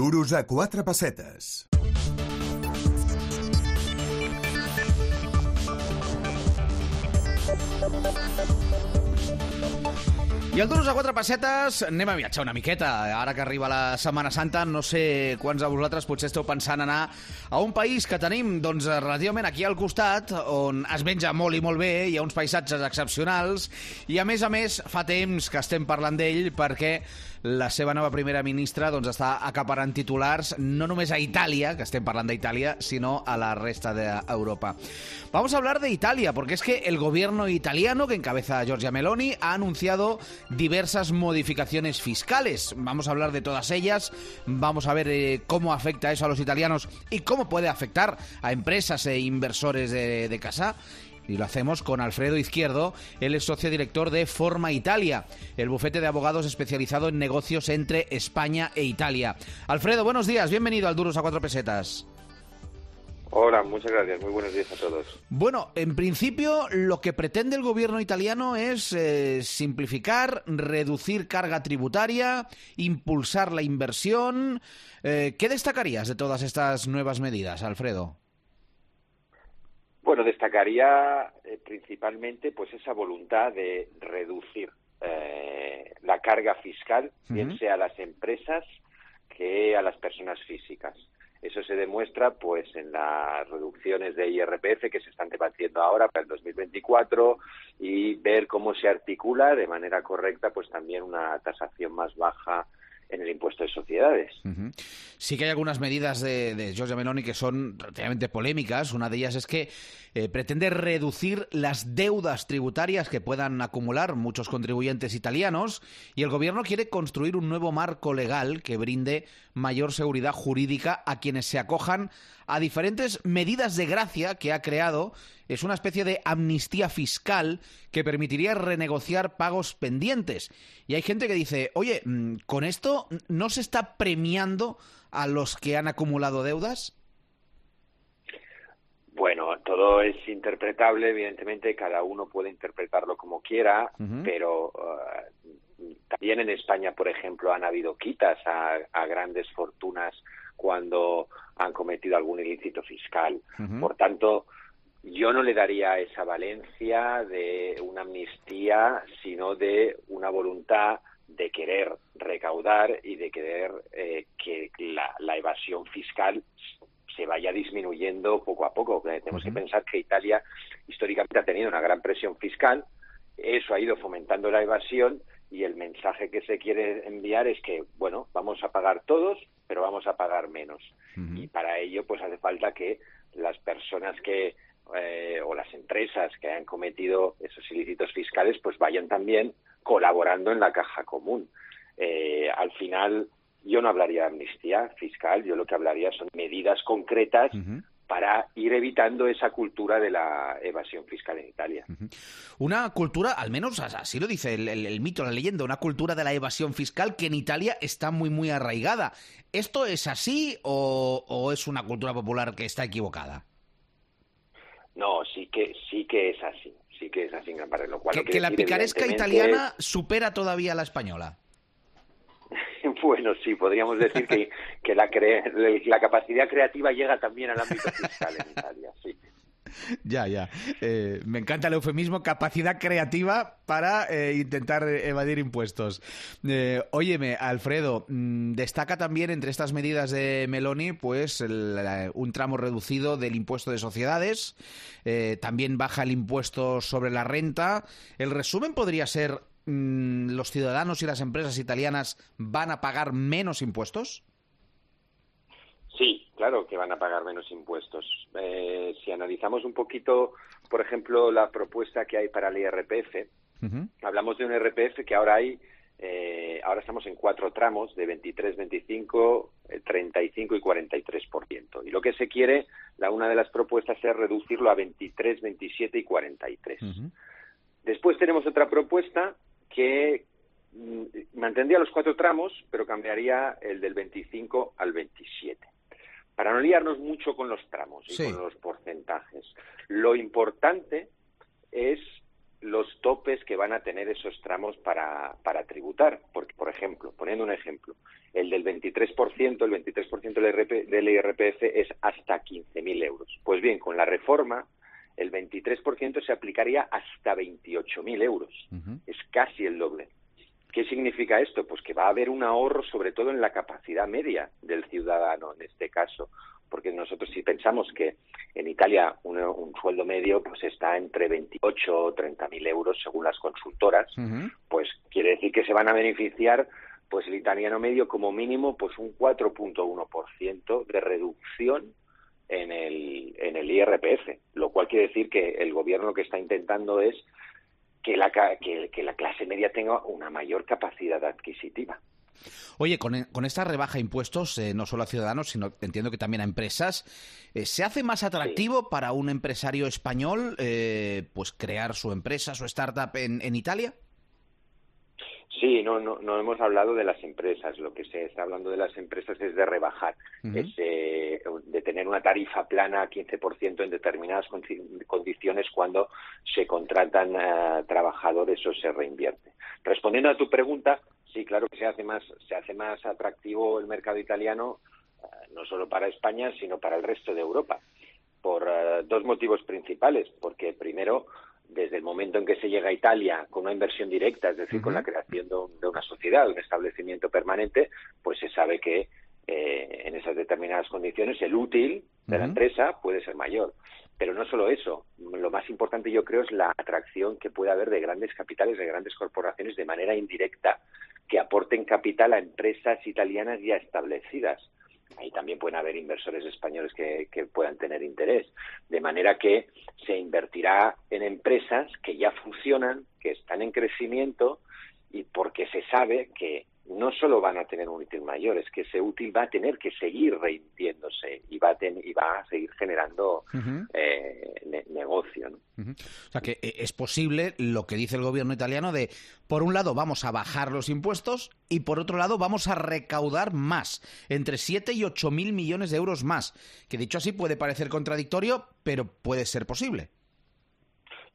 Duros a quatre pessetes. I el Duros a quatre pessetes, anem a viatjar una miqueta. Ara que arriba la Setmana Santa, no sé quants de vosaltres potser esteu pensant anar a un país que tenim doncs, relativament aquí al costat, on es menja molt i molt bé, hi ha uns paisatges excepcionals, i a més a més fa temps que estem parlant d'ell perquè la seva nova primera ministra doncs, està acaparant titulars no només a Itàlia, que estem parlant d'Itàlia, sino a la resta de Europa. Vamos a hablar de Italia, porque es que el gobierno italiano que encabeza Giorgia Meloni ha anunciado diversas modificaciones fiscales. Vamos a hablar de todas ellas, vamos a ver eh, cómo afecta eso a los italianos y cómo puede afectar a empresas e inversores de casa. Y lo hacemos con Alfredo Izquierdo, él es socio director de Forma Italia, el bufete de abogados especializado en negocios entre España e Italia. Alfredo, buenos días, bienvenido al Duros a Cuatro Pesetas. Hola, muchas gracias. Muy buenos días a todos. Bueno, en principio lo que pretende el gobierno italiano es eh, simplificar, reducir carga tributaria, impulsar la inversión. Eh, ¿Qué destacarías de todas estas nuevas medidas, Alfredo? Bueno, destacaría eh, principalmente pues esa voluntad de reducir eh, la carga fiscal, bien sea a las empresas que a las personas físicas. Eso se demuestra pues en las reducciones de IRPF que se están debatiendo ahora para el 2024 y ver cómo se articula de manera correcta pues también una tasación más baja en el impuesto de sociedades. Sí que hay algunas medidas de, de Giorgia Meloni que son relativamente polémicas. Una de ellas es que eh, pretende reducir las deudas tributarias que puedan acumular muchos contribuyentes italianos y el gobierno quiere construir un nuevo marco legal que brinde mayor seguridad jurídica a quienes se acojan a diferentes medidas de gracia que ha creado. Es una especie de amnistía fiscal que permitiría renegociar pagos pendientes. Y hay gente que dice, oye, mm, ¿con esto no se está premiando a los que han acumulado deudas? Bueno, todo es interpretable, evidentemente cada uno puede interpretarlo como quiera, pero eh, también en España, por ejemplo, han habido quitas a, a grandes fortunas cuando han cometido algún ilícito fiscal. Por tanto, yo no le daría esa valencia de una amnistía, sino de una voluntad de querer recaudar y de querer eh, que la, la evasión fiscal se vaya disminuyendo poco a poco. Eh, Tenemos que pensar que Italia históricamente ha tenido una gran presión fiscal, eso ha ido fomentando la evasión y el mensaje que se quiere enviar es que, bueno, vamos a pagar todos, pero vamos a pagar menos. Y para ello, pues hace falta que las personas que eh, o las empresas que han cometido esos ilícitos fiscales, pues vayan también colaborando en la caja común. Eh, al final, yo no hablaría de amnistía fiscal, yo lo que hablaría son medidas concretas para ir evitando esa cultura de la evasión fiscal en Italia. Una cultura, al menos así lo dice el, el- el mito, la leyenda, una cultura de la evasión fiscal que en Italia está muy, muy arraigada. ¿Esto es así o, o es una cultura popular que está equivocada? No, sí que sí que es así, sí que es así en gran parte, lo cual Que, no que quiere la decir, picaresca italiana supera todavía a la española. Bueno, sí, podríamos decir que, que la, cre- la capacidad creativa llega también al ámbito fiscal en Italia. Ya, ya. Eh, me encanta el eufemismo, capacidad creativa para eh, intentar evadir impuestos. Eh, óyeme, Alfredo, mm, destaca también entre estas medidas de Meloni, pues un tramo reducido del impuesto de sociedades, eh, también baja el impuesto sobre la renta. El resumen podría ser, mm, ¿los ciudadanos y las empresas italianas van a pagar menos impuestos? Sí, claro que van a pagar menos impuestos. Eh, si analizamos un poquito, por ejemplo, la propuesta que hay para el IRPF, hablamos de un IRPF que ahora hay, eh, ahora estamos en cuatro tramos de 23, 25, eh, 35 y 43%. Y lo que se quiere, la una de las propuestas es reducirlo a 23, 27 y 43. Ujú. Después tenemos otra propuesta que mm, mantendría los cuatro tramos, pero cambiaría el del 25 al 27. Para no liarnos mucho con los tramos y Sí. con los porcentajes, lo importante es los topes que van a tener esos tramos para, para tributar. Porque, por ejemplo, poniendo un ejemplo, El del 23%, el 23% del, IRP, del IRPF es hasta 15.000 euros. Pues bien, con la reforma, el 23% se aplicaría hasta 28.000 euros. Es casi el doble. ¿Qué significa esto? Pues que va a haber un ahorro sobre todo en la capacidad media del ciudadano en este caso, porque nosotros si pensamos que en Italia un, sueldo medio pues está entre 28 o 30 mil euros según las consultoras, pues quiere decir que se van a beneficiar pues el italiano medio como mínimo pues un 4.1% de reducción en el, en el IRPF, lo cual quiere decir que el gobierno lo que está intentando es que la, que, la clase media tenga una mayor capacidad adquisitiva. Oye, con, esta rebaja de impuestos, eh, no solo a ciudadanos, sino entiendo que también a empresas, eh, ¿se hace más atractivo para un empresario español eh, pues crear su empresa, su startup en, en Italia? Sí, no, no, no hemos hablado de las empresas. Lo que se está hablando de las empresas es de rebajar, eh, de tener una tarifa plana a 15% en determinadas condiciones cuando se contratan eh, trabajadores o se reinvierte. Respondiendo a tu pregunta, sí, claro que se hace más, se hace más atractivo el mercado italiano, eh, no solo para España, sino para el resto de Europa, por dos motivos principales. Porque primero, desde el momento en que se llega a Italia con una inversión directa, es decir, con la creación de, una sociedad, un establecimiento permanente, pues se sabe que eh, en esas determinadas condiciones el útil de la empresa puede ser mayor. Pero no solo eso, lo más importante yo creo es la atracción que puede haber de grandes capitales, de grandes corporaciones de manera indirecta, que aporten capital a empresas italianas ya establecidas ahí también pueden haber inversores españoles que, puedan tener interés. De manera que se invertirá en empresas que ya funcionan, que están en crecimiento y porque se sabe que no solo van a tener un útil mayor, es que ese útil va a tener que seguir reinvirtiéndose y va a, y va a seguir generando eh, negocio. O sea que eh, es posible lo que dice el gobierno italiano de, por un lado, vamos a bajar los impuestos y por otro lado, vamos a recaudar más, entre 7 y 8 mil millones de euros más, que dicho así puede parecer contradictorio, pero puede ser posible.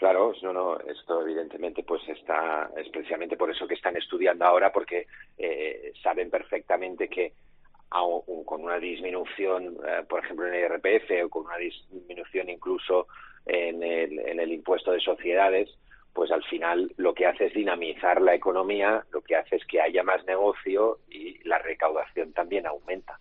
Claro, no, no, esto evidentemente pues está especialmente por eso que están estudiando ahora porque eh, saben perfectamente que con una disminución, eh, por ejemplo, en el IRPF o con una disminución incluso en el, en el impuesto de sociedades, pues al final lo que hace es dinamizar la economía, lo que hace es que haya más negocio y la recaudación también aumenta.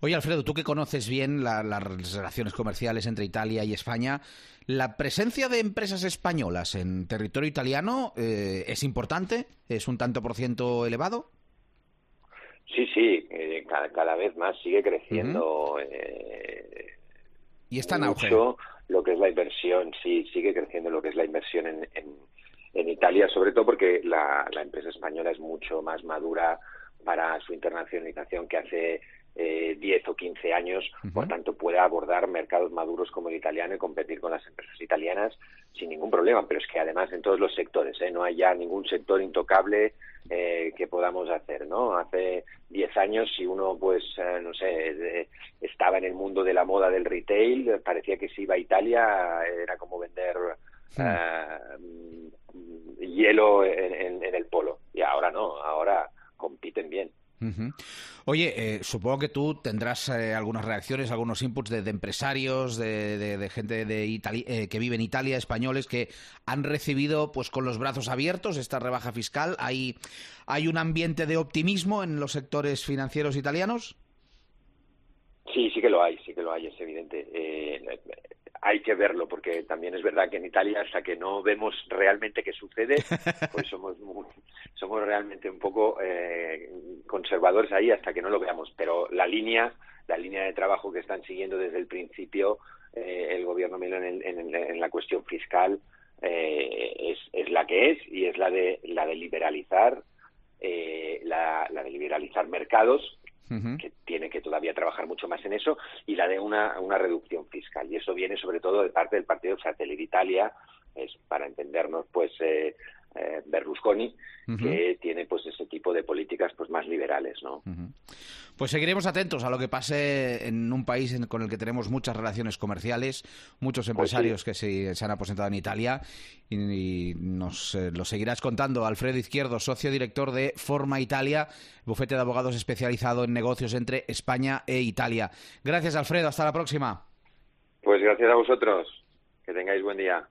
Oye, Alfredo, tú que conoces bien las relaciones comerciales entre Italia y España, ¿la presencia de empresas españolas en territorio italiano eh, es importante? ¿Es un tanto por ciento elevado? Sí, sí, eh, cada, vez más sigue creciendo. Eh, y está en auge. lo que es la inversión, sí, sigue creciendo lo que es la inversión en, en, Italia, sobre todo porque la, la empresa española es mucho más madura para su internacionalización que hace eh, 10 o 15 años, por tanto puede abordar mercados maduros como el italiano y competir con las empresas italianas sin ningún problema, pero es que además en todos los sectores, ¿eh? no hay ya ningún sector intocable eh, que podamos hacer, ¿no? Hace 10 años si uno, pues, eh, no sé, estaba en el mundo de la moda del retail, parecía que si iba a Italia era como vender hielo en el polo, y ahora no, ahora compiten bien. Oye, eh, supongo que tú tendrás eh, algunas reacciones, algunos inputs de, empresarios, de, gente de eh, que vive en Italia, españoles que han recibido, pues, con los brazos abiertos esta rebaja fiscal. ¿Hay, hay un ambiente de optimismo en los sectores financieros italianos? Sí, sí que lo hay, sí que lo hay, es evidente hay que verlo, porque también es verdad que en Italia, hasta que no vemos realmente qué sucede, pues somos, somos realmente un poco eh, conservadores ahí hasta que no lo veamos. Pero la línea, la línea de trabajo que están siguiendo desde el principio eh, el gobierno Milán en, la cuestión fiscal eh, es, es, la que es y es la de la de liberalizar la, la de liberalizar mercados que tiene que todavía trabajar mucho más en eso, y la de una, una reducción fiscal. Y eso viene sobre todo de parte del Partido Satélite Italia, es para entendernos, pues eh, eh, Berlusconi, que tiene pues ese tipo de políticas pues más liberales, ¿no? Pues seguiremos atentos a lo que pase en un país con el que tenemos muchas relaciones comerciales, muchos pues empresarios que se, han aposentado en Italia y, nos eh, lo seguirás contando. Alfredo Izquierdo, socio director de Forma Italia, bufete de abogados especializado en negocios entre España e Italia. Gracias, Alfredo. Hasta la próxima. Pues gracias a vosotros. Que tengáis buen día.